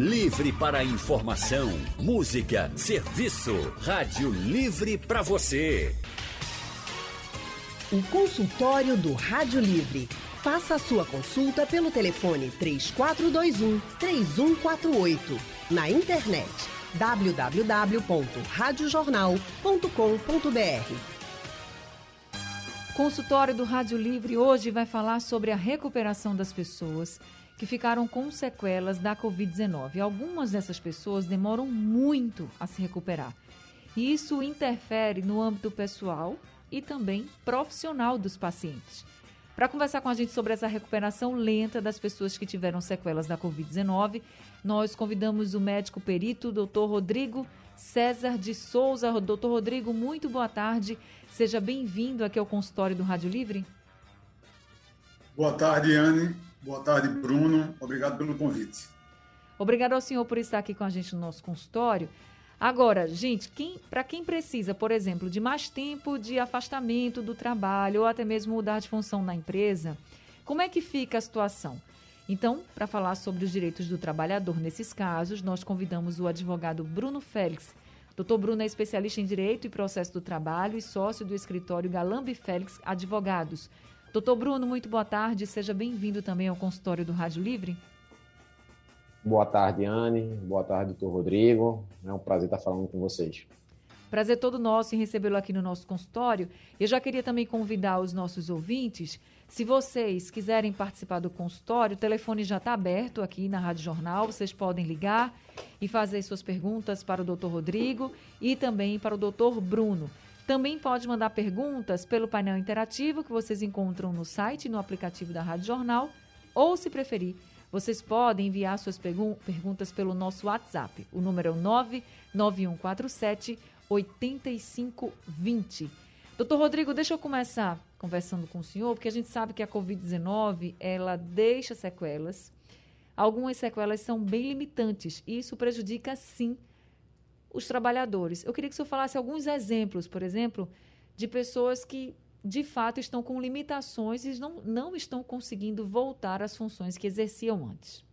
Livre para informação, música, serviço. Rádio Livre para você. O consultório do Rádio Livre. Faça a sua consulta pelo telefone 3421 3148. Na internet www.radiojornal.com.br. Consultório do Rádio Livre hoje vai falar sobre a recuperação das pessoas que ficaram com sequelas da Covid-19. Algumas dessas pessoas demoram muito a se recuperar. E isso interfere no âmbito pessoal e também profissional dos pacientes. Para conversar com a gente sobre essa recuperação lenta das pessoas que tiveram sequelas da Covid-19, nós convidamos o médico perito, Dr. Rodrigo César de Souza. Doutor Rodrigo, muito boa tarde. Seja bem-vindo aqui ao consultório do Rádio Livre. Boa tarde, Anne. Boa tarde, Bruno. Obrigado pelo convite. Obrigado ao senhor por estar aqui com a gente no nosso consultório. Agora, gente, quem, para quem precisa, por exemplo, de mais tempo de afastamento do trabalho ou até mesmo mudar de função na empresa, como é que fica a situação? Então, para falar sobre os direitos do trabalhador nesses casos, nós convidamos o advogado Bruno Félix. Doutor Bruno é especialista em Direito e Processo do Trabalho e sócio do escritório Galambi Félix Advogados. Doutor Bruno, muito boa tarde. Seja bem-vindo também ao consultório do Rádio Livre. Boa tarde, Anne. Boa tarde, doutor Rodrigo. É um prazer estar falando com vocês. Prazer todo nosso em recebê-lo aqui no nosso consultório. Eu já queria também convidar os nossos ouvintes, se vocês quiserem participar do consultório, o telefone já está aberto aqui na Rádio Jornal, vocês podem ligar e fazer suas perguntas para o doutor Rodrigo e também para o doutor Bruno. Também pode mandar perguntas pelo painel interativo que vocês encontram no site e no aplicativo da Rádio Jornal, ou, se preferir, vocês podem enviar suas perguntas pelo nosso WhatsApp. O número é 99147 8520. Doutor Rodrigo, deixa eu começar conversando com o senhor, porque a gente sabe que a Covid-19 ela deixa sequelas. Algumas sequelas são bem limitantes e isso prejudica, sim, os trabalhadores. Eu queria que o senhor falasse alguns exemplos, por exemplo, de pessoas que de fato estão com limitações e não, não estão conseguindo voltar às funções que exerciam antes.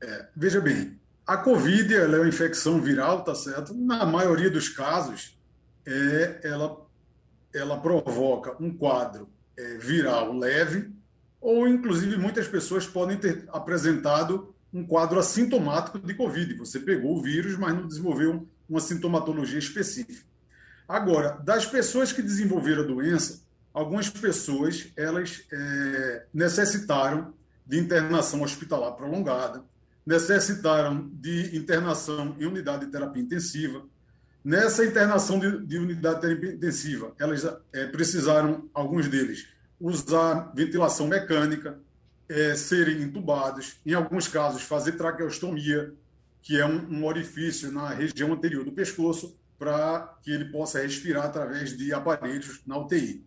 É, veja bem, a Covid é uma infecção viral, tá certo? Na maioria dos casos, é, ela, ela provoca um quadro é, viral leve, ou inclusive muitas pessoas podem ter apresentado um quadro assintomático de Covid. Você pegou o vírus, mas não desenvolveu uma sintomatologia específica. Agora, das pessoas que desenvolveram a doença, algumas pessoas elas é, necessitaram de internação hospitalar prolongada, necessitaram de internação em unidade de terapia intensiva. Nessa internação de, de unidade de terapia intensiva, elas é, precisaram, alguns deles, usar ventilação mecânica, é, serem entubados, em alguns casos fazer traqueostomia, que é um, um orifício na região anterior do pescoço, para que ele possa respirar através de aparelhos na UTI.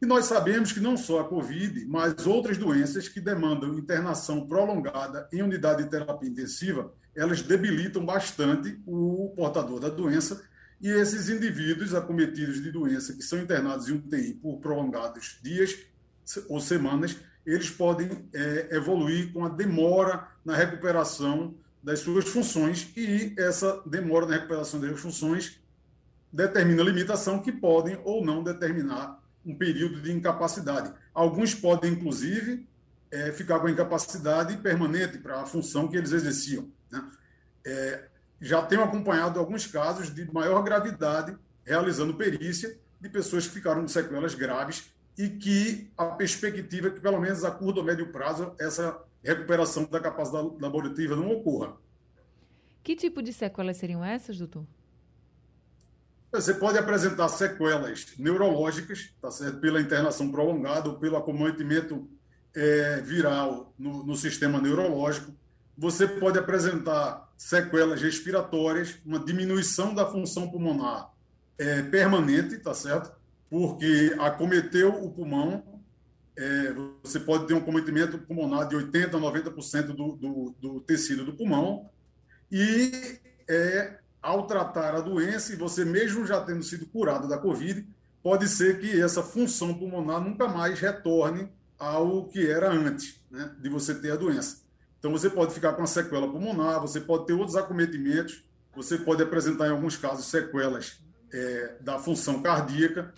E nós sabemos que não só a Covid, mas outras doenças que demandam internação prolongada em unidade de terapia intensiva, elas debilitam bastante o portador da doença e esses indivíduos acometidos de doença que são internados em UTI por prolongados dias ou semanas, eles podem é, evoluir com a demora na recuperação das suas funções e essa demora na recuperação das funções determina limitação que podem ou não determinar um período de incapacidade. Alguns podem, inclusive, é, ficar com incapacidade permanente para a função que eles exerciam. Né? É, já tenho acompanhado alguns casos de maior gravidade, realizando perícia, de pessoas que ficaram com sequelas graves e que a perspectiva é que, pelo menos a curto ou médio prazo, essa recuperação da capacidade laborativa não ocorra. Que tipo de sequelas seriam essas, doutor? Você pode apresentar sequelas neurológicas, tá certo? pela internação prolongada ou pelo acometimento é, viral no, no sistema neurológico. Você pode apresentar sequelas respiratórias, uma diminuição da função pulmonar é, permanente, tá certo? Porque acometeu o pulmão, é, você pode ter um cometimento pulmonar de 80% a 90% do, do, do, tecido do pulmão, e é, ao tratar a doença, e você mesmo já tendo sido curado da Covid, pode ser que essa função pulmonar nunca mais retorne ao que era antes né, de você ter a doença. Então, você pode ficar com a sequela pulmonar, você pode ter outros acometimentos, você pode apresentar, em alguns casos, sequelas é, da função cardíaca,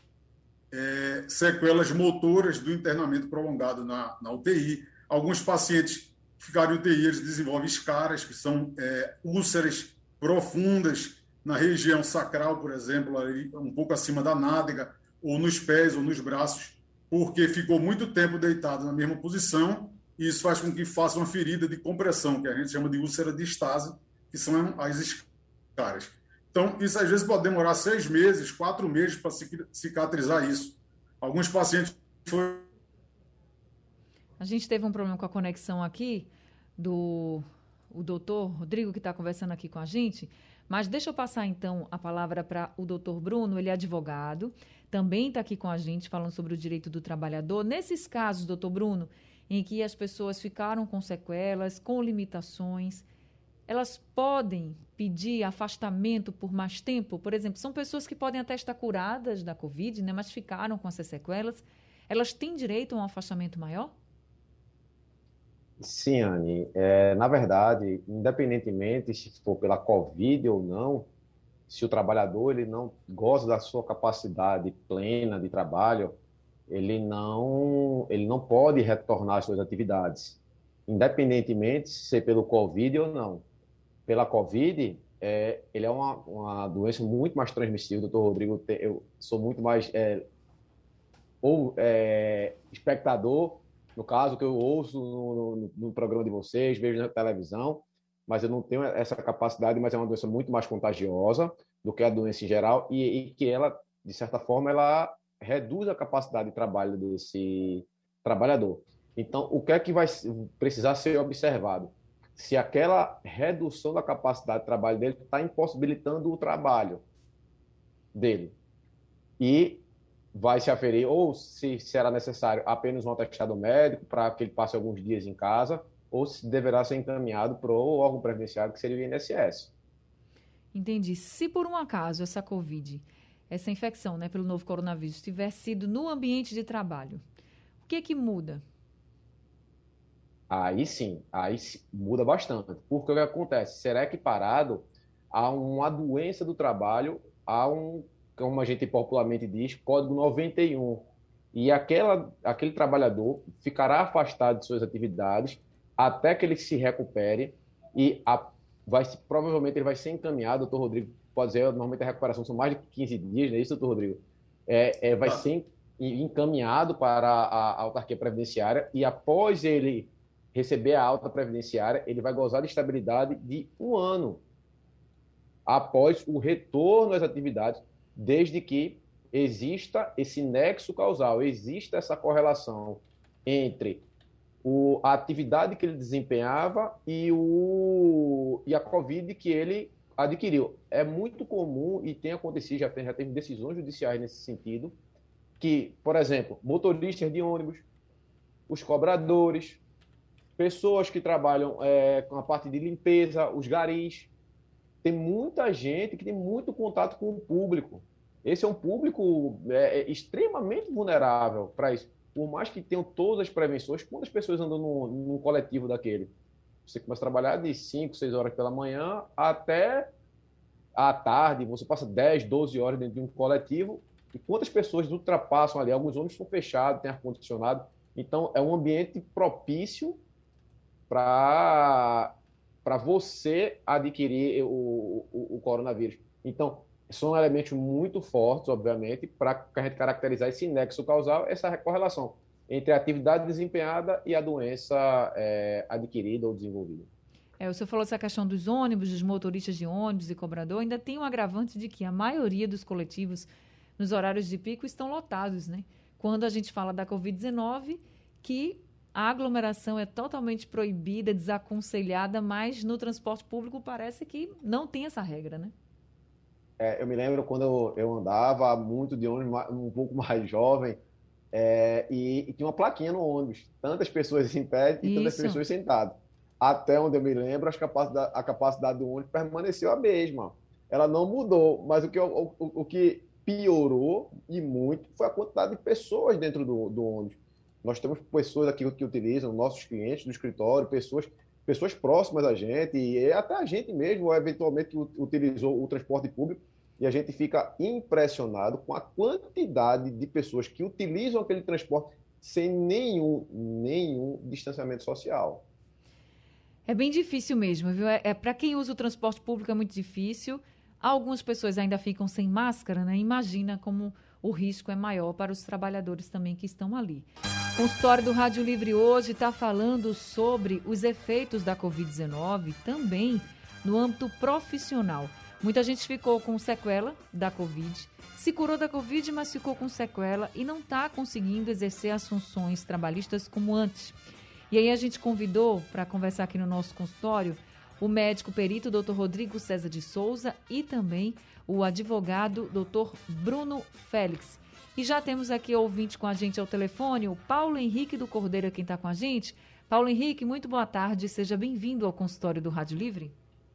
é, sequelas motoras do internamento prolongado na, na UTI. Alguns pacientes ficarem em UTI, eles desenvolvem escaras, que são é, úlceras profundas na região sacral, por exemplo, ali, um pouco acima da nádega, ou nos pés ou nos braços, porque ficou muito tempo deitado na mesma posição e isso faz com que faça uma ferida de compressão, que a gente chama de úlcera de estase, que são as escaras. Então, isso às vezes pode demorar seis meses, quatro meses para cicatrizar isso. Alguns pacientes foram. A gente teve um problema com a conexão aqui do o doutor Rodrigo, que está conversando aqui com a gente. Mas deixa eu passar então a palavra para o doutor Bruno, ele é advogado, também está aqui com a gente falando sobre o direito do trabalhador. Nesses casos, doutor Bruno, em que as pessoas ficaram com sequelas, com limitações, elas podem pedir afastamento por mais tempo? Por exemplo, são pessoas que podem até estar curadas da Covid, né, mas ficaram com essas sequelas. Elas têm direito a um afastamento maior? Sim, Anne. É, na verdade, independentemente se for pela Covid ou não, se o trabalhador ele não gosta da sua capacidade plena de trabalho, ele não, ele não pode retornar às suas atividades, independentemente se ser pelo Covid ou não. Pela Covid, é, ele é uma, uma doença muito mais transmissível, doutor Rodrigo, eu sou muito mais é, ou é, espectador no caso, que eu ouço no, no, no, programa de vocês, vejo na televisão, mas eu não tenho essa capacidade, mas é uma doença muito mais contagiosa do que a doença em geral e, e que ela, de certa forma, ela reduz a capacidade de trabalho desse trabalhador. Então, o que é que vai precisar ser observado? Se aquela redução da capacidade de trabalho dele está impossibilitando o trabalho dele. E vai se aferir ou se será necessário apenas um atestado médico para que ele passe alguns dias em casa, ou se deverá ser encaminhado para o órgão previdenciário, que seria o INSS. Entendi. Se por um acaso essa Covid, essa infecção né, pelo novo coronavírus, tiver sido no ambiente de trabalho, o que é que muda? Aí sim, aí muda bastante. Porque o que acontece? Será equiparado a uma doença do trabalho, a um como a gente popularmente diz, código 91. E aquela, aquele trabalhador ficará afastado de suas atividades até que ele se recupere e a, vai, provavelmente ele vai ser encaminhado, doutor Rodrigo pode dizer, normalmente a recuperação são mais de 15 dias, não é isso, doutor Rodrigo? É, é vai ah. ser encaminhado para a, a autarquia previdenciária e após ele receber a alta previdenciária, ele vai gozar de estabilidade de um ano após o retorno às atividades desde que exista esse nexo causal, exista essa correlação entre o, a atividade que ele desempenhava e, o, e a Covid que ele adquiriu. É muito comum e tem acontecido, já, tem, já teve decisões judiciais nesse sentido, que, por exemplo, motoristas de ônibus, os cobradores, pessoas que trabalham é, com a parte de limpeza, os garis, tem muita gente que tem muito contato com o público. Esse é um público é, é extremamente vulnerável para isso. Por mais que tenham todas as prevenções, quantas pessoas andam num, num coletivo daquele? Você começa a trabalhar de 5, 6 horas pela manhã até à tarde, você passa 10, 12 horas dentro de um coletivo, e quantas pessoas ultrapassam ali? Alguns ônibus são fechados, tem ar-condicionado, então é um ambiente propício para você adquirir o, o, o, coronavírus. Então, são elementos muito fortes, obviamente, para a gente caracterizar esse nexo causal, essa correlação entre a atividade desempenhada e a doença é, adquirida ou desenvolvida. É, o senhor falou essa questão dos ônibus, dos motoristas de ônibus e cobrador, ainda tem um agravante de que a maioria dos coletivos nos horários de pico estão lotados, né? Quando a gente fala da Covid-19, que a aglomeração é totalmente proibida, desaconselhada, mas no transporte público parece que não tem essa regra, né? É, eu me lembro quando eu, eu, andava muito de ônibus, um pouco mais jovem, é, e, e, tinha uma plaquinha no ônibus, tantas pessoas em pé e Isso. tantas pessoas sentadas. Até onde eu me lembro, a capacidade, a capacidade do ônibus permaneceu a mesma. Ela não mudou, mas o que, o, o, o que piorou e muito foi a quantidade de pessoas dentro do, do ônibus. Nós temos pessoas aqui que utilizam, nossos clientes do escritório, pessoas pessoas próximas a gente, e até a gente mesmo, eventualmente, utilizou o transporte público, e a gente fica impressionado com a quantidade de pessoas que utilizam aquele transporte sem nenhum, nenhum distanciamento social. É bem difícil mesmo, viu? É, é para quem usa o transporte público é muito difícil. Algumas pessoas ainda ficam sem máscara, né? Imagina como o risco é maior para os trabalhadores também que estão ali. O consultório do Rádio Livre hoje está falando sobre os efeitos da Covid-19 também no âmbito profissional. Muita gente ficou com sequela da Covid, se curou da Covid, mas ficou com sequela e não está conseguindo exercer as funções trabalhistas como antes. E aí a gente convidou para conversar aqui no nosso consultório o médico perito Dr. Rodrigo César de Souza e também o advogado Dr. Bruno Félix. E já temos aqui ouvinte com a gente ao telefone, o Paulo Henrique do Cordeiro, quem está com a gente. Paulo Henrique, muito boa tarde, seja bem-vindo ao consultório do Rádio Livre.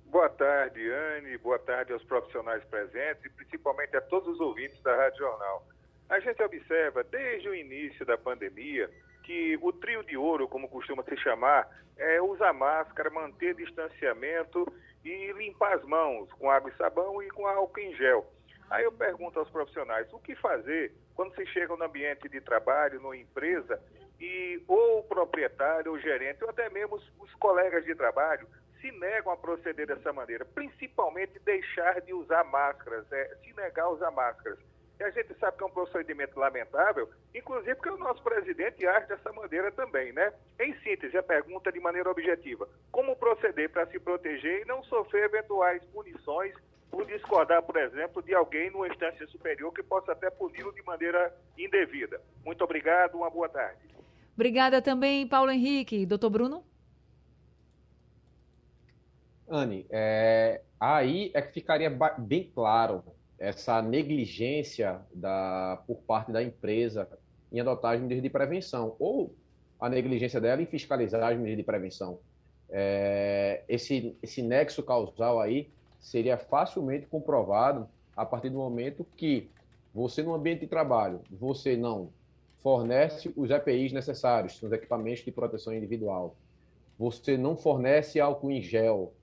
Boa tarde, Anne, boa tarde aos profissionais presentes e principalmente a todos os ouvintes da Rádio Jornal. A gente observa desde o início da pandemia que o trio de ouro, como costuma se chamar, é usar máscara, manter distanciamento e limpar as mãos com água e sabão e com álcool em gel. Aí eu pergunto aos profissionais, o que fazer quando se chega no ambiente de trabalho, numa empresa, e ou o proprietário, ou o gerente, ou até mesmo os, os colegas de trabalho se negam a proceder dessa maneira, principalmente deixar de usar máscaras, é, se negar a usar máscaras. E a gente sabe que é um procedimento lamentável, inclusive porque o nosso presidente age dessa maneira também, né? Em síntese, a pergunta de maneira objetiva: como proceder para se proteger e não sofrer eventuais punições por discordar, por exemplo, de alguém numa instância superior que possa até puni-lo de maneira indevida? Muito obrigado, uma boa tarde. Obrigada também, Paulo Henrique. Doutor Bruno? Anne, é, aí é que ficaria bem claro essa negligência da, por parte da empresa em adotar as medidas de prevenção, ou a negligência dela em fiscalizar as medidas de prevenção. É, esse, esse nexo causal aí seria facilmente comprovado a partir do momento que você, no ambiente de trabalho, você não fornece os EPIs necessários, os equipamentos de proteção individual, você não fornece álcool em gel,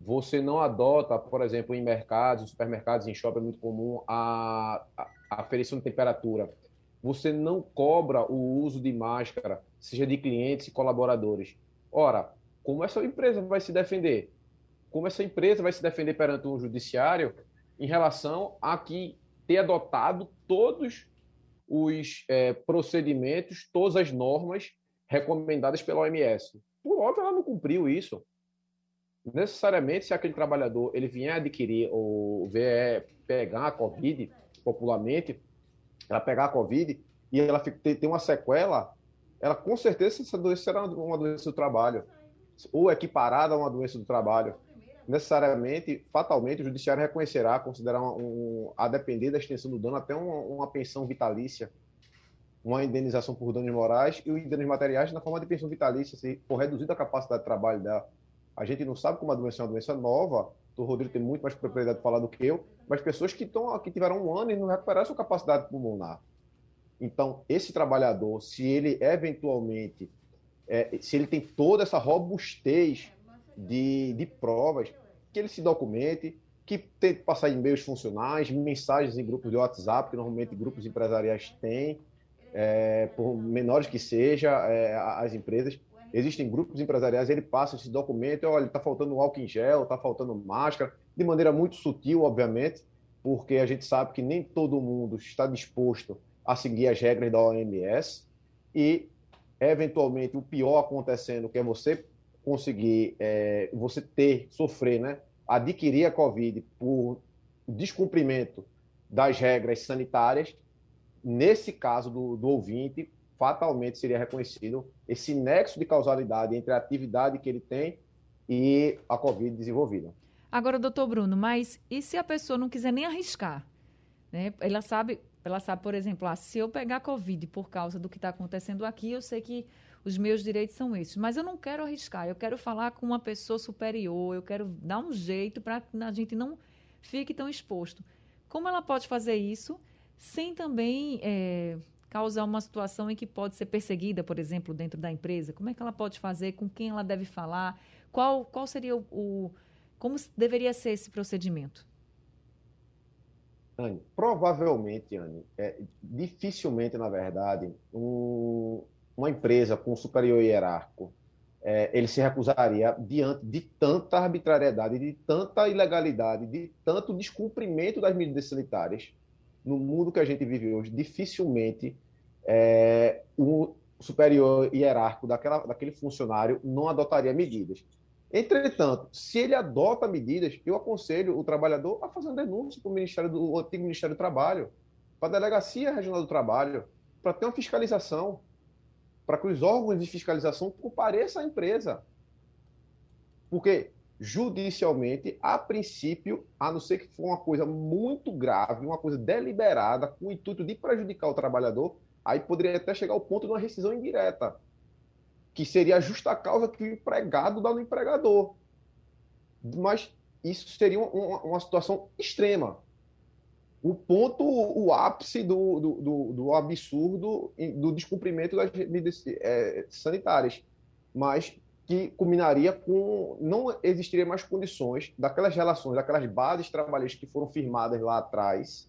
você não adota, por exemplo, em mercados, supermercados, em shopping é muito comum a, a, a aferição de temperatura. Você não cobra o uso de máscara, seja de clientes e colaboradores. Ora, como essa empresa vai se defender? Como essa empresa vai se defender perante o judiciário em relação a que ter adotado todos os é, procedimentos, todas as normas recomendadas pela OMS? Por óbvio, ela não cumpriu isso necessariamente se aquele trabalhador ele vier adquirir ou vier pegar a Covid, popularmente, ela pegar a Covid e ela tem uma sequela, ela com certeza essa doença será uma doença do trabalho, ou equiparada a uma doença do trabalho. Necessariamente, fatalmente, o judiciário reconhecerá, considerar um, a depender da extensão do dano, até uma, uma pensão vitalícia, uma indenização por danos morais e os danos materiais na forma de pensão vitalícia, se for reduzida a capacidade de trabalho dela a gente não sabe como a doença é uma doença nova. O Rodrigo tem muito mais propriedade de falar do que eu, mas pessoas que, estão, que tiveram um ano e não recuperaram sua capacidade pulmonar. Então, esse trabalhador, se ele eventualmente, é, se ele tem toda essa robustez de, de provas, que ele se documente, que tente passar e-mails funcionais, mensagens em grupos de WhatsApp, que normalmente grupos empresariais têm, é, por menores que sejam é, as empresas, existem grupos empresariais, ele passa esse documento, olha, está faltando álcool em gel, está faltando máscara, de maneira muito sutil, obviamente, porque a gente sabe que nem todo mundo está disposto a seguir as regras da OMS e, eventualmente, o pior acontecendo, que é você conseguir, é, você ter, sofrer, né, adquirir a Covid por descumprimento das regras sanitárias, nesse caso do, do ouvinte, fatalmente seria reconhecido esse nexo de causalidade entre a atividade que ele tem e a Covid desenvolvida. Agora, doutor Bruno, mas e se a pessoa não quiser nem arriscar? Né? Ela sabe, ela sabe, por exemplo, ah, se eu pegar Covid por causa do que está acontecendo aqui, eu sei que os meus direitos são esses, mas eu não quero arriscar, eu quero falar com uma pessoa superior, eu quero dar um jeito para a gente não fique tão exposto. Como ela pode fazer isso sem também é, causar uma situação em que pode ser perseguida, por exemplo, dentro da empresa? Como é que ela pode fazer? Com quem ela deve falar? Qual, qual seria o, o como deveria ser esse procedimento? Anne, provavelmente, Anne, é, dificilmente, na verdade, um, uma empresa com superior hierárquico, é, ele se recusaria diante de tanta arbitrariedade, de tanta ilegalidade, de tanto descumprimento das medidas sanitárias no mundo que a gente vive hoje. Dificilmente é, o superior hierárquico daquela, daquele funcionário não adotaria medidas. Entretanto, se ele adota medidas, eu aconselho o trabalhador a fazer uma denúncia para o Ministério do antigo Ministério do Trabalho, para a Delegacia Regional do Trabalho, para ter uma fiscalização, para que os órgãos de fiscalização compareçam à empresa. Porque, judicialmente, a princípio, a não ser que for uma coisa muito grave, uma coisa deliberada, com o intuito de prejudicar o trabalhador, aí poderia até chegar ao ponto de uma rescisão indireta que seria a justa causa que o empregado dá no empregador. Mas isso seria uma, uma situação extrema. O ponto, o ápice do, do, do, do absurdo do descumprimento das medidas é, sanitárias. Mas que culminaria com. Não existiria mais condições daquelas relações, daquelas bases trabalhistas que foram firmadas lá atrás,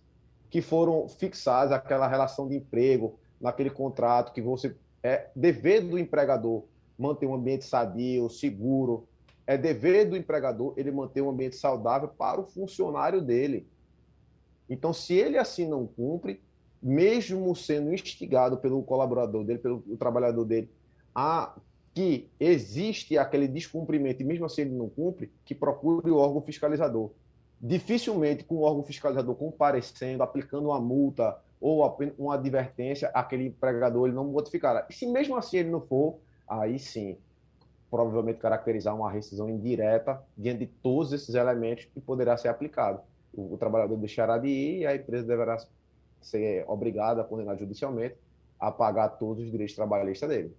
que foram fixadas, aquela relação de emprego, naquele contrato que você é dever do empregador manter um ambiente sadio, seguro. É dever do empregador ele manter um ambiente saudável para o funcionário dele. Então, se ele assim não cumpre, mesmo sendo instigado pelo colaborador dele, pelo trabalhador dele, a que existe aquele descumprimento e mesmo assim ele não cumpre, que procure o órgão fiscalizador. Dificilmente com o órgão fiscalizador comparecendo, aplicando uma multa ou uma advertência, aquele empregador ele não modificará. E se mesmo assim ele não for, aí sim, provavelmente caracterizar uma rescisão indireta diante de todos esses elementos que poderá ser aplicado. O, o trabalhador deixará de ir e a empresa deverá ser obrigada, condenada judicialmente, a pagar todos os direitos trabalhistas dele.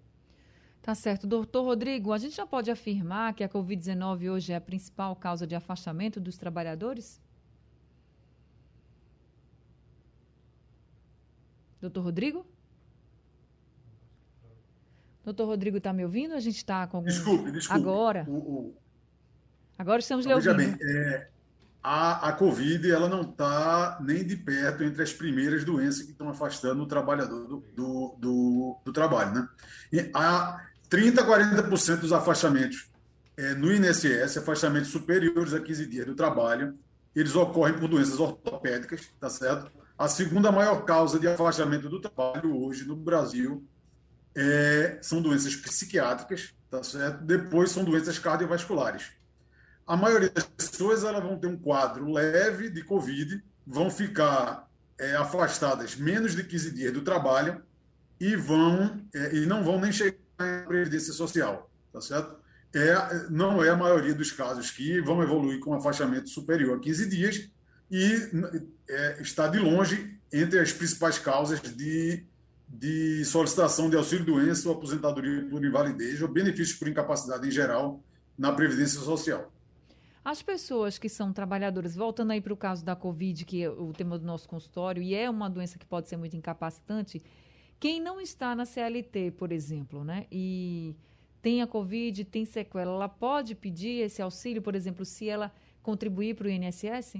Tá certo. Doutor Rodrigo, a gente já pode afirmar que a Covid-19 hoje é a principal causa de afastamento dos trabalhadores? Doutor Rodrigo? Doutor Rodrigo está me ouvindo? A gente está com algum... Desculpe, desculpe. Agora. O, o... Agora estamos lhe ouvindo. Veja bem, é, a, a Covid ela não está nem de perto entre as primeiras doenças que estão afastando o trabalhador do, do, do, do trabalho. Né? E há 30% a 40% dos afastamentos é, no INSS, afastamentos superiores a 15 dias do trabalho, eles ocorrem por doenças ortopédicas, tá certo? A segunda maior causa de afastamento do trabalho hoje no Brasil é, são doenças psiquiátricas, tá certo? Depois são doenças cardiovasculares. A maioria das pessoas elas vão ter um quadro leve de Covid, vão ficar é, afastadas menos de 15 dias do trabalho e vão é, e não vão nem chegar à previdência social, tá certo? É, não é a maioria dos casos que vão evoluir com afastamento superior a 15 dias, e é, está de longe entre as principais causas de, de solicitação de auxílio-doença ou aposentadoria por invalidez ou benefícios por incapacidade em geral na Previdência Social. As pessoas que são trabalhadoras, voltando aí para o caso da Covid, que é o tema do nosso consultório, e é uma doença que pode ser muito incapacitante, quem não está na CLT, por exemplo, né, e tem a Covid, tem sequela, ela pode pedir esse auxílio, por exemplo, se ela contribuir para o INSS?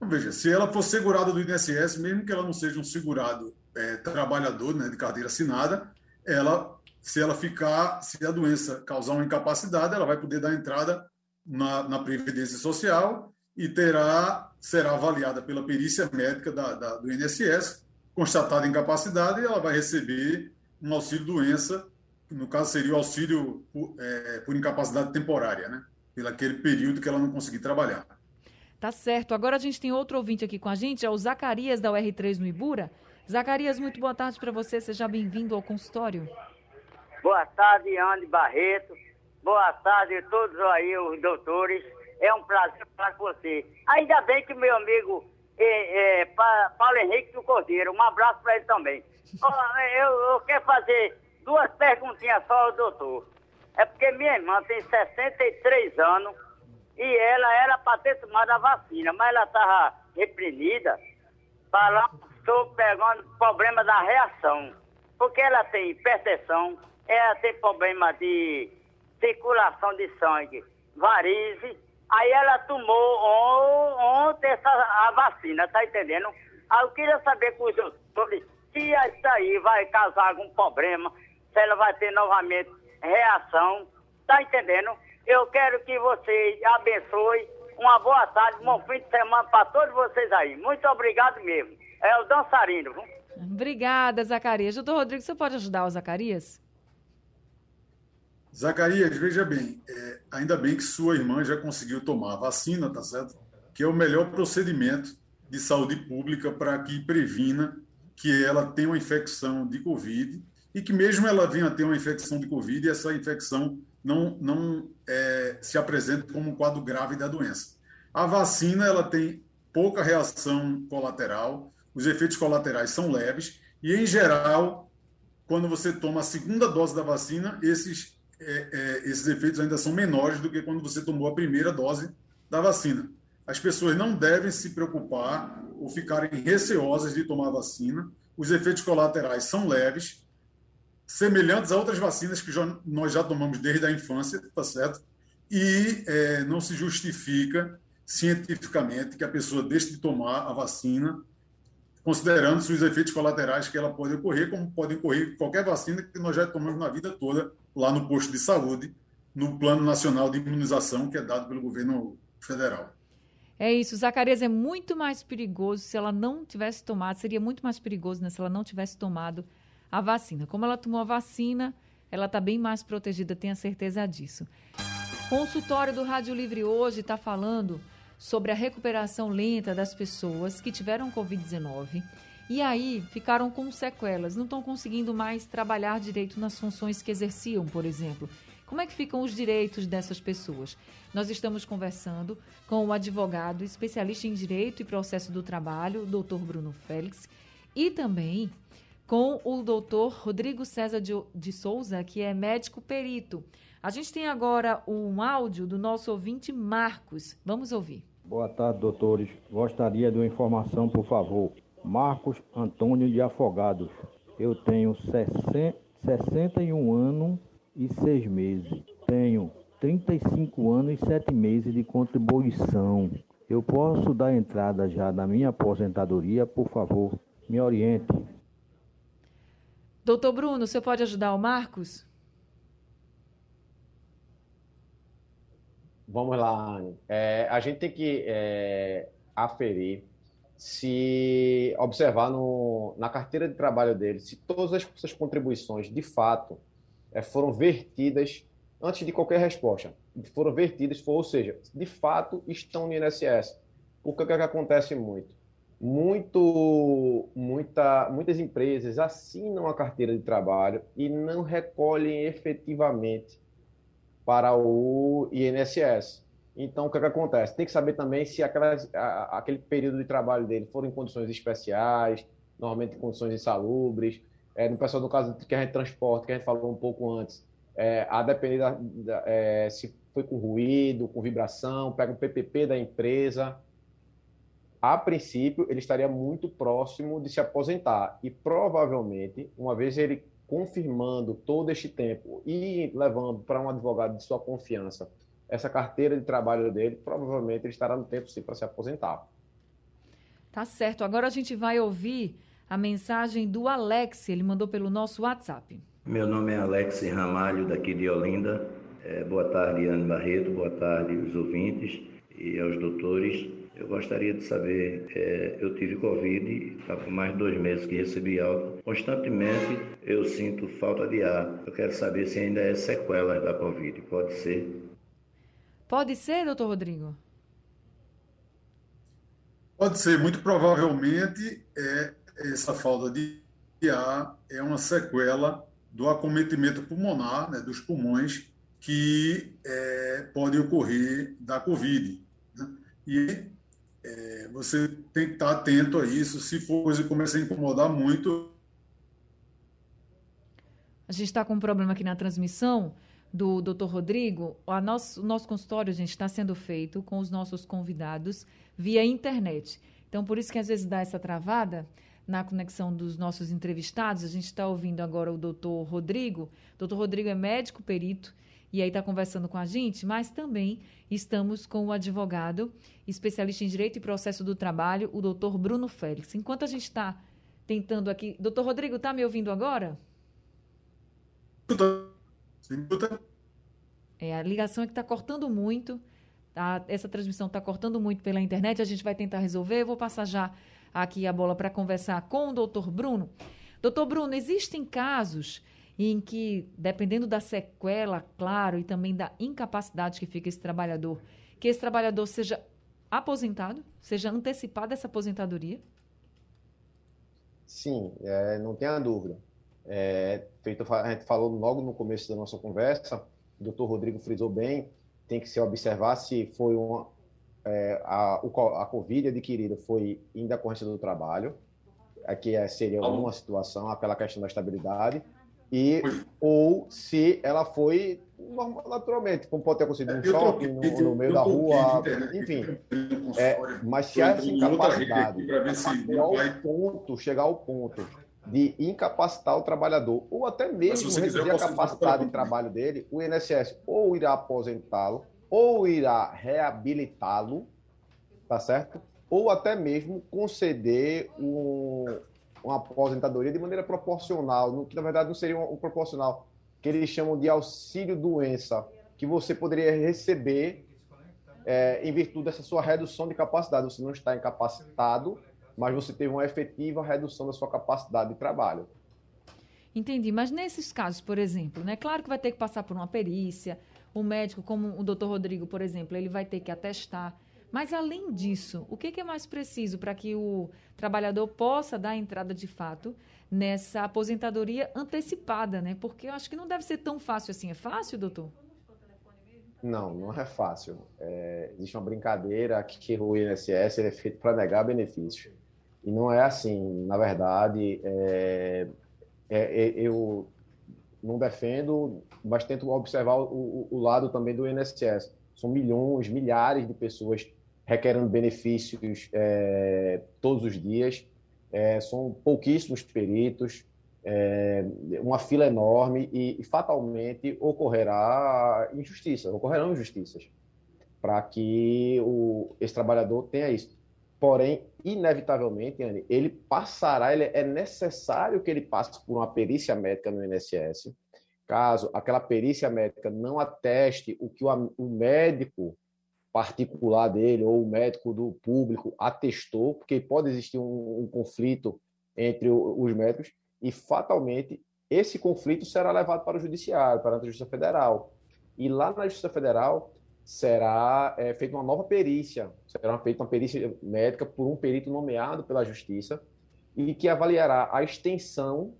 Veja, se ela for segurada do INSS, mesmo que ela não seja um segurado é, trabalhador né, de carteira assinada, ela, se ela ficar, se a doença causar uma incapacidade, ela vai poder dar entrada na, na Previdência Social e terá, será avaliada pela perícia médica da, da, do INSS, constatada incapacidade, e ela vai receber um auxílio-doença, no caso seria o auxílio por, é, por incapacidade temporária, né? pelo aquele período que ela não conseguir trabalhar. Tá certo. Agora a gente tem outro ouvinte aqui com a gente, é o Zacarias da UR3 no Ibura. Zacarias, muito boa tarde para você. Seja bem-vindo ao consultório. Boa tarde, Andy Barreto. Boa tarde a todos aí, os doutores. É um prazer falar com você. Ainda bem que meu amigo é, é, Paulo Henrique do Cordeiro, um abraço para ele também. Oh, eu, eu quero fazer duas perguntinhas só ao doutor. É porque minha irmã tem 63 anos e ela era para ter tomado a vacina, mas ela estava reprimida lá estou pegando problema da reação. Porque ela tem hipertensão, ela tem problema de circulação de sangue, varize. Aí ela tomou ontem essa, a vacina, tá entendendo? Aí eu queria saber com os doutores se isso aí vai causar algum problema, se ela vai ter novamente reação, tá entendendo? Eu quero que vocês abençoem. Uma boa tarde, um bom fim de semana para todos vocês aí. Muito obrigado mesmo. É o dançarino. Obrigada, Zacarias. Doutor Rodrigo, você pode ajudar o Zacarias? Zacarias, veja bem, é, ainda bem que sua irmã já conseguiu tomar a vacina, tá certo? Que é o melhor procedimento de saúde pública para que previna que ela tenha uma infecção de Covid e que mesmo ela venha a ter uma infecção de Covid, essa infecção não, não é, se apresente como um quadro grave da doença. A vacina ela tem pouca reação colateral, os efeitos colaterais são leves e, em geral, quando você toma a segunda dose da vacina, esses, é, é, esses efeitos ainda são menores do que quando você tomou a primeira dose da vacina. As pessoas não devem se preocupar ou ficarem receosas de tomar a vacina. Os efeitos colaterais são leves, semelhantes a outras vacinas que já, nós já tomamos desde a infância, tá certo? E é, não se justifica cientificamente que a pessoa deixe de tomar a vacina, considerando-se os efeitos colaterais que ela pode ocorrer, como podem ocorrer qualquer vacina que nós já tomamos na vida toda lá no posto de saúde, no Plano Nacional de Imunização que é dado pelo governo federal. É isso, Zacarias é muito mais perigoso se ela não tivesse tomado, seria muito mais perigoso né, se ela não tivesse tomado a vacina. Como ela tomou a vacina, ela está bem mais protegida, tenha certeza disso. Consultório do Rádio Livre hoje está falando sobre a recuperação lenta das pessoas que tiveram Covid-19 e aí ficaram com sequelas, não estão conseguindo mais trabalhar direito nas funções que exerciam, por exemplo. Como é que ficam os direitos dessas pessoas? Nós estamos conversando com o advogado especialista em direito e processo do trabalho, doutor Bruno Félix, e também com o doutor Rodrigo César de, Souza, que é médico perito. A gente tem agora um áudio do nosso ouvinte Marcos. Vamos ouvir. Boa tarde, doutores. Gostaria de uma informação, por favor. Marcos Antônio de Afogados. Eu tenho 60, 61 anos e 6 meses. Tenho 35 anos e 7 meses de contribuição. Eu posso dar entrada já na minha aposentadoria, por favor, me oriente. Doutor Bruno, você pode ajudar o Marcos? Vamos lá, Anne. É, a gente tem que é, aferir se observar no, na carteira de trabalho dele se todas as suas contribuições de fato é, foram vertidas antes de qualquer resposta. Foram vertidas, ou seja, de fato estão no INSS. O que, é que acontece muito? muito, muita, muitas empresas assinam a carteira de trabalho e não recolhem efetivamente para o INSS. Então, o que, é que acontece? Tem que saber também se aquelas, a, aquele período de trabalho dele for em condições especiais, normalmente em condições insalubres. É, no pessoal, no caso que a gente transporta, que a gente falou um pouco antes, é, a depender da, da, é, se foi com ruído, com vibração, pega o PPP da empresa, a princípio, ele estaria muito próximo de se aposentar. E provavelmente, uma vez ele confirmando todo este tempo e levando para um advogado de sua confiança essa carteira de trabalho dele, provavelmente ele estará no tempo sim para se aposentar. Tá certo. Agora a gente vai ouvir a mensagem do Alex. Ele mandou pelo nosso WhatsApp. Meu nome é Alex Ramalho, daqui de Olinda. É, boa tarde, Anne Barreto. Boa tarde, os ouvintes e aos doutores. Eu gostaria de saber, é, eu tive Covid, há tá mais de dois meses que recebi alta. Constantemente eu sinto falta de ar. Eu quero saber se ainda é sequela da Covid. Pode ser? Pode ser, doutor Rodrigo? Pode ser. Muito provavelmente é essa falta de ar é uma sequela do acometimento pulmonar, né, dos pulmões, que é, pode ocorrer da Covid. Né? E é, você tem que estar atento a isso. Se for coisa começa a incomodar muito. A gente está com um problema aqui na transmissão do Dr. Rodrigo. A nosso, o nosso consultório, gente, está sendo feito com os nossos convidados via internet. Então, por isso que às vezes dá essa travada na conexão dos nossos entrevistados. A gente está ouvindo agora o doutor Rodrigo. O doutor Rodrigo é médico perito e aí está conversando com a gente, mas também estamos com o advogado, especialista em Direito e Processo do Trabalho, o doutor Bruno Félix. Enquanto a gente está tentando aqui. Doutor Rodrigo, está me ouvindo agora? É, a ligação é que está cortando muito. Tá? Essa transmissão está cortando muito pela internet. A gente vai tentar resolver. Eu vou passar já aqui a bola para conversar com o doutor Bruno. Doutor Bruno, existem casos em que, dependendo da sequela, claro, e também da incapacidade que fica esse trabalhador, que esse trabalhador seja aposentado, seja antecipada essa aposentadoria? Sim, é, não tenha dúvida. É, feito, a gente falou logo no começo da nossa conversa, o doutor Rodrigo frisou bem, tem que se observar se foi uma, é, a, a Covid adquirida foi em decorrência do trabalho, aqui é, seria uma situação, aquela questão da estabilidade, e ou se ela foi naturalmente, como pode ter acontecido no shopping, no, no meio da rua, enfim. É, mas se essa incapacidade, chegar ao ponto, chegar ao ponto de incapacitar o trabalhador, ou até mesmo reduzir a capacidade de trabalho dele, o INSS ou irá aposentá-lo, ou irá reabilitá-lo, tá certo? Ou até mesmo conceder um, uma aposentadoria de maneira proporcional, que na verdade não seria um, um proporcional, que eles chamam de auxílio doença, que você poderia receber é, em virtude dessa sua redução de capacidade. Você não está incapacitado, mas você teve uma efetiva redução da sua capacidade de trabalho. Entendi, mas nesses casos, por exemplo, né, claro que vai ter que passar por uma perícia, o médico, como o doutor Rodrigo, por exemplo, ele vai ter que atestar. Mas, além disso, o que é mais preciso para que o trabalhador possa dar entrada de fato nessa aposentadoria antecipada, né? Porque eu acho que não deve ser tão fácil assim. É fácil, doutor? Não, não é fácil. É, existe uma brincadeira que o INSS é feito para negar benefícios. E não é assim. Na verdade, é, é, é eu não defendo, mas tento observar o, o, lado também do INSS. São milhões, milhares de pessoas requerendo benefícios é, todos os dias. É, são pouquíssimos peritos, é, uma fila enorme e, e, fatalmente ocorrerá injustiça, ocorrerão injustiças para que o, esse trabalhador tenha isso. Porém, inevitavelmente, Anne, ele passará, ele, é necessário que ele passe por uma perícia médica no INSS. Caso aquela perícia médica não ateste o que o, o médico particular dele ou o médico do público atestou, porque pode existir um, um conflito entre o, os médicos e fatalmente esse conflito será levado para o judiciário, para a Justiça Federal. E lá na Justiça Federal será é, feita uma nova perícia, será feita uma perícia médica por um perito nomeado pela Justiça e que avaliará a extensão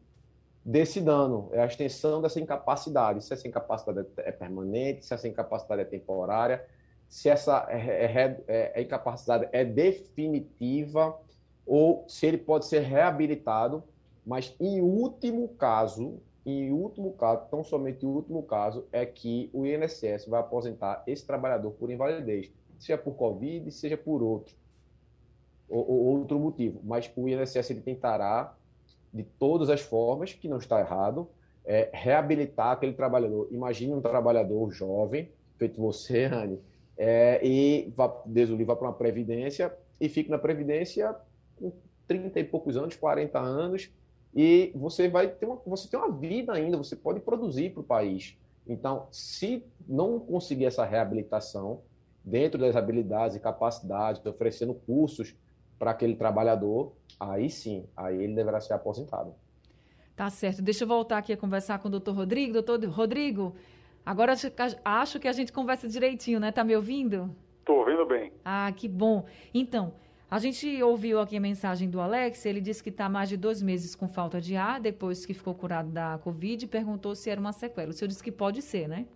desse dano, é a extensão dessa incapacidade, se essa incapacidade é permanente, se essa incapacidade é temporária, se essa é, é, é, incapacidade é definitiva ou se ele pode ser reabilitado, mas em último caso, em último caso, tão somente em último caso, é que o INSS vai aposentar esse trabalhador por invalidez, seja por Covid, seja por outro, ou, ou outro motivo. Mas o INSS ele tentará, de todas as formas, que não está errado, é, reabilitar aquele trabalhador. Imagine um trabalhador jovem, feito você, Anne, é, e vá, Deus o livre, para uma previdência e fique na previdência com 30 e poucos anos, 40 anos, e você vai ter uma, você tem uma vida ainda, você pode produzir para o país. Então, se não conseguir essa reabilitação dentro das habilidades e capacidades, oferecendo cursos para aquele trabalhador, aí sim, aí ele deverá ser aposentado. Tá certo. Deixa eu voltar aqui a conversar com o doutor Rodrigo. Doutor Rodrigo, agora acho que a gente conversa direitinho, né? Tá me ouvindo? Estou ouvindo bem. Ah, que bom. Então, a gente ouviu aqui a mensagem do Alex, ele disse que está mais de dois meses com falta de ar, depois que ficou curado da Covid, e perguntou se era uma sequela. O senhor disse que pode ser, né?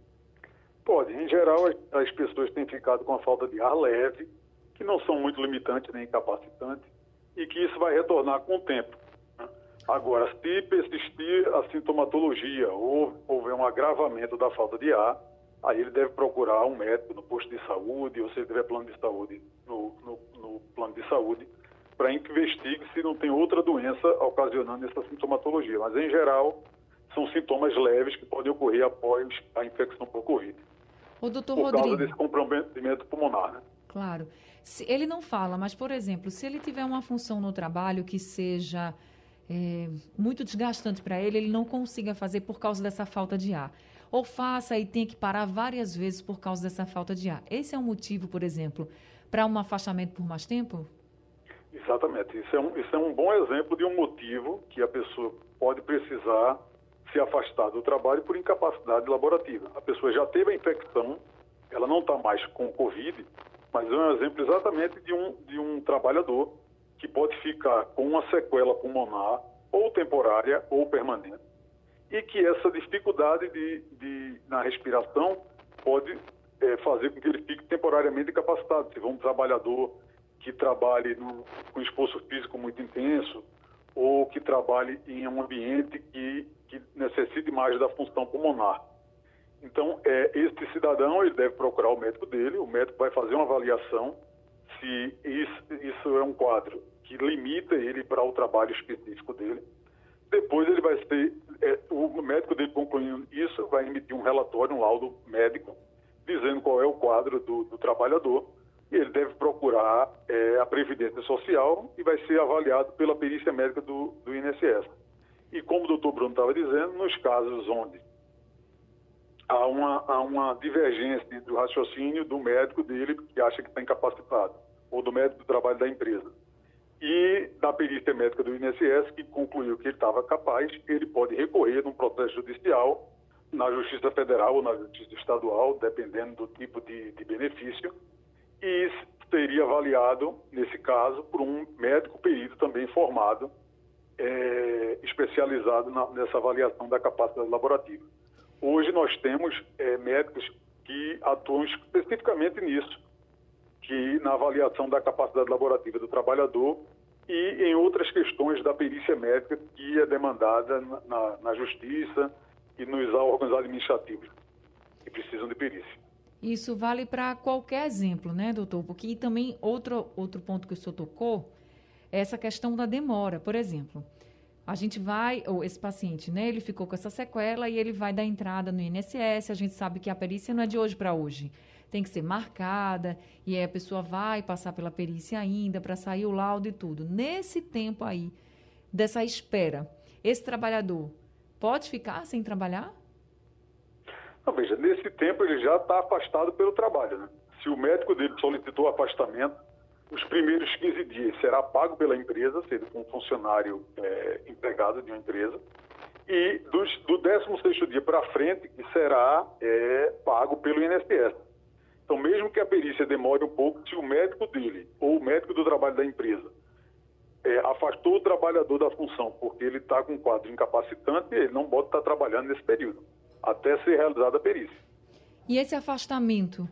Pode. Em geral, as pessoas têm ficado com a falta de ar leve, que não são muito limitantes nem incapacitantes, e que isso vai retornar com o tempo. Né? Agora, se persistir a sintomatologia ou houver um agravamento da falta de ar, aí ele deve procurar um médico no posto de saúde, ou se ele tiver plano de saúde, no, no, de saúde, para investigue se não tem outra doença ocasionando essa sintomatologia. Mas, em geral, são sintomas leves que podem ocorrer após a infecção por Covid. O doutor por Rodrigo. causa desse comprometimento pulmonar, né? Claro. Se, ele não fala, mas, por exemplo, se ele tiver uma função no trabalho que seja é, muito desgastante para ele, ele não consiga fazer por causa dessa falta de ar. Ou faça e tenha que parar várias vezes por causa dessa falta de ar. Esse é um motivo, por exemplo, para um afastamento por mais tempo? Exatamente. Isso é, um, isso é um bom exemplo de um motivo que a pessoa pode precisar se afastar do trabalho por incapacidade laborativa. A pessoa já teve a infecção, ela não está mais com Covid, mas é um exemplo exatamente de um, de um trabalhador que pode ficar com uma sequela pulmonar, ou temporária ou permanente, e que essa dificuldade de, de na respiração pode é, fazer com que ele fique temporariamente incapacitado. Se for um trabalhador que trabalhe no, com esforço físico muito intenso, ou que trabalhe em um ambiente que, que necessite mais da função pulmonar. Então, é, esse cidadão ele deve procurar o médico dele, o médico vai fazer uma avaliação se isso, isso é um quadro que limita ele para o trabalho específico dele. Depois ele vai ser, é, o médico dele concluindo isso, vai emitir um relatório, um laudo médico, dizendo qual é o quadro do, do trabalhador, e ele deve procurar é, a Previdência Social e vai ser avaliado pela perícia médica do, do INSS. E como o doutor Bruno estava dizendo, nos casos onde há uma, há uma divergência entre o raciocínio do médico dele, que acha que está incapacitado, ou do médico do trabalho da empresa, e da perícia médica do INSS, que concluiu que ele estava capaz, ele pode recorrer num processo judicial na Justiça Federal ou na Justiça Estadual, dependendo do tipo de, de benefício, e seria avaliado, nesse caso, por um médico perito também formado, é, especializado na, nessa avaliação da capacidade laborativa. Hoje nós temos é, médicos que atuam especificamente nisso, que na avaliação da capacidade laborativa do trabalhador e em outras questões da perícia médica que é demandada na, na, na justiça e nos órgãos administrativos que precisam de perícia. Isso vale para qualquer exemplo, né, doutor? Porque também outro, outro ponto que o senhor tocou é essa questão da demora. Por exemplo, a gente vai, ou esse paciente, né, ele ficou com essa sequela e ele vai dar entrada no INSS. A gente sabe que a perícia não é de hoje para hoje. Tem que ser marcada e aí a pessoa vai passar pela perícia ainda para sair o laudo e tudo. Nesse tempo aí, dessa espera, esse trabalhador pode ficar sem trabalhar? Não, veja, nesse tempo ele já está afastado pelo trabalho. Né? Se o médico dele solicitou afastamento, os primeiros 15 dias será pago pela empresa, se ele for um funcionário é, empregado de uma empresa, e dos, do 16 dia para frente, será é, pago pelo INSS. Então, mesmo que a perícia demore um pouco, se o médico dele ou o médico do trabalho da empresa é, afastou o trabalhador da função porque ele está com um quadro incapacitante, ele não pode estar trabalhando nesse período até ser realizada a perícia. E esse afastamento,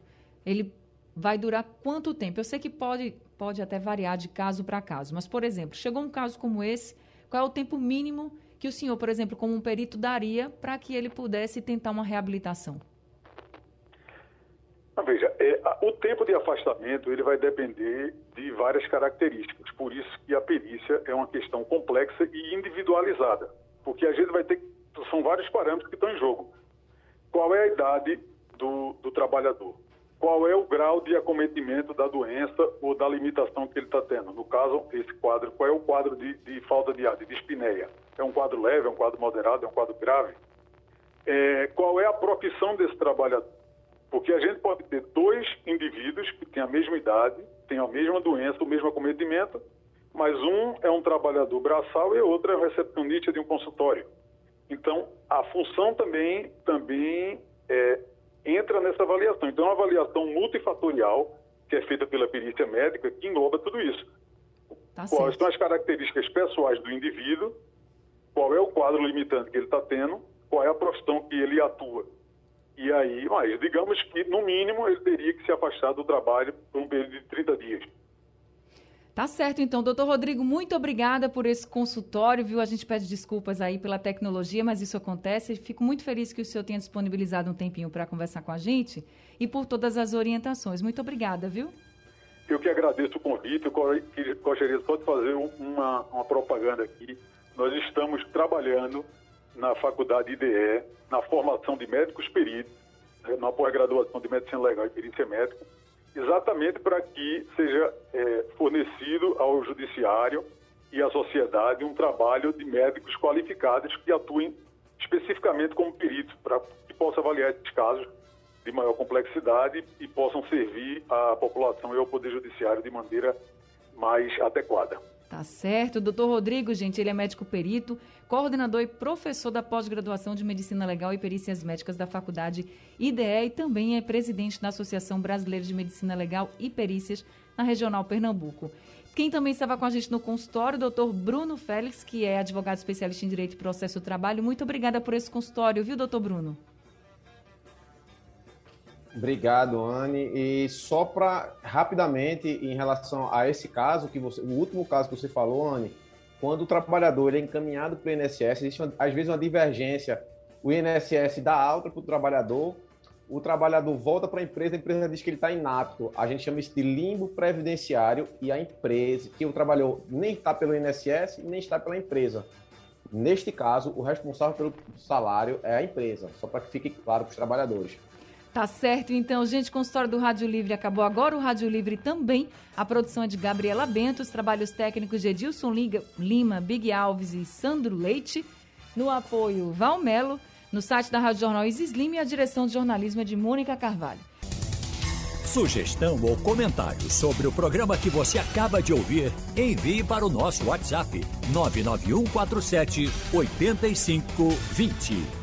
ele vai durar quanto tempo? Eu sei que pode, pode até variar de caso para caso, mas, por exemplo, chegou um caso como esse, qual é o tempo mínimo que o senhor, por exemplo, como um perito, daria para que ele pudesse tentar uma reabilitação? Veja, é, o tempo de afastamento ele vai depender de várias características, por isso que a perícia é uma questão complexa e individualizada, porque a gente vai ter, são vários parâmetros que estão em jogo qual é a idade do, do trabalhador, qual é o grau de acometimento da doença ou da limitação que ele está tendo. No caso, esse quadro, qual é o quadro de, de, falta de ar, de dispneia? É um quadro leve, é um quadro moderado, é um quadro grave? É, qual é a profissão desse trabalhador? Porque a gente pode ter dois indivíduos que têm a mesma idade, têm a mesma doença, o mesmo acometimento, mas um é um trabalhador braçal e outro é um recepcionista de um consultório. Então, a função também, também é, entra nessa avaliação. Então, é uma avaliação multifatorial, que é feita pela perícia médica, que engloba tudo isso. Tá Quais são as características pessoais do indivíduo, qual é o quadro limitante que ele está tendo, qual é a profissão que ele atua. E aí, mas digamos que, no mínimo, ele teria que se afastar do trabalho por um período de 30 dias. Tá certo, então. Doutor Rodrigo, muito obrigada por esse consultório, viu? A gente pede desculpas aí pela tecnologia, mas isso acontece. Fico muito feliz que o senhor tenha disponibilizado um tempinho para conversar com a gente e por todas as orientações. Muito obrigada, viu? Eu que agradeço o convite, eu gostaria só de fazer uma, uma propaganda aqui. Nós estamos trabalhando na Faculdade IDE, na formação de médicos peritos, né, na pós-graduação de Medicina Legal e Perícia Médica, exatamente para que seja é, fornecido ao Judiciário e à sociedade um trabalho de médicos qualificados que atuem especificamente como peritos, para que possa avaliar esses casos de maior complexidade e possam servir à população e ao Poder Judiciário de maneira mais adequada. Tá certo. Doutor Rodrigo, gente, ele é médico perito, coordenador e professor da pós-graduação de Medicina Legal e Perícias Médicas da Faculdade IDE e também é presidente da Associação Brasileira de Medicina Legal e Perícias na Regional Pernambuco. Quem também estava com a gente no consultório, o doutor Bruno Félix, que é advogado especialista em Direito e Processo do Trabalho. Muito obrigada por esse consultório, viu, doutor Bruno? Obrigado, Anne. E só para rapidamente em relação a esse caso que você, o último caso que você falou, Anne, quando o trabalhador é encaminhado para o INSS, existe uma, às vezes uma divergência. O INSS dá alta para o trabalhador, o trabalhador volta para a empresa, a empresa diz que ele está inapto. A gente chama isso de limbo previdenciário e a empresa, que o trabalhador nem está pelo INSS nem está pela empresa. Neste caso, o responsável pelo salário é a empresa, só para que fique claro para os trabalhadores. Tá certo, então, gente, consultório do Rádio Livre acabou agora. O Rádio Livre também. A produção é de Gabriela Bento, os trabalhos técnicos de Edilson Lima, Big Alves e Sandro Leite. No apoio, Valmelo. No site da Rádio Jornal Isis e a direção de jornalismo é de Mônica Carvalho. Sugestão ou comentário sobre o programa que você acaba de ouvir, envie para o nosso WhatsApp 99147 8520.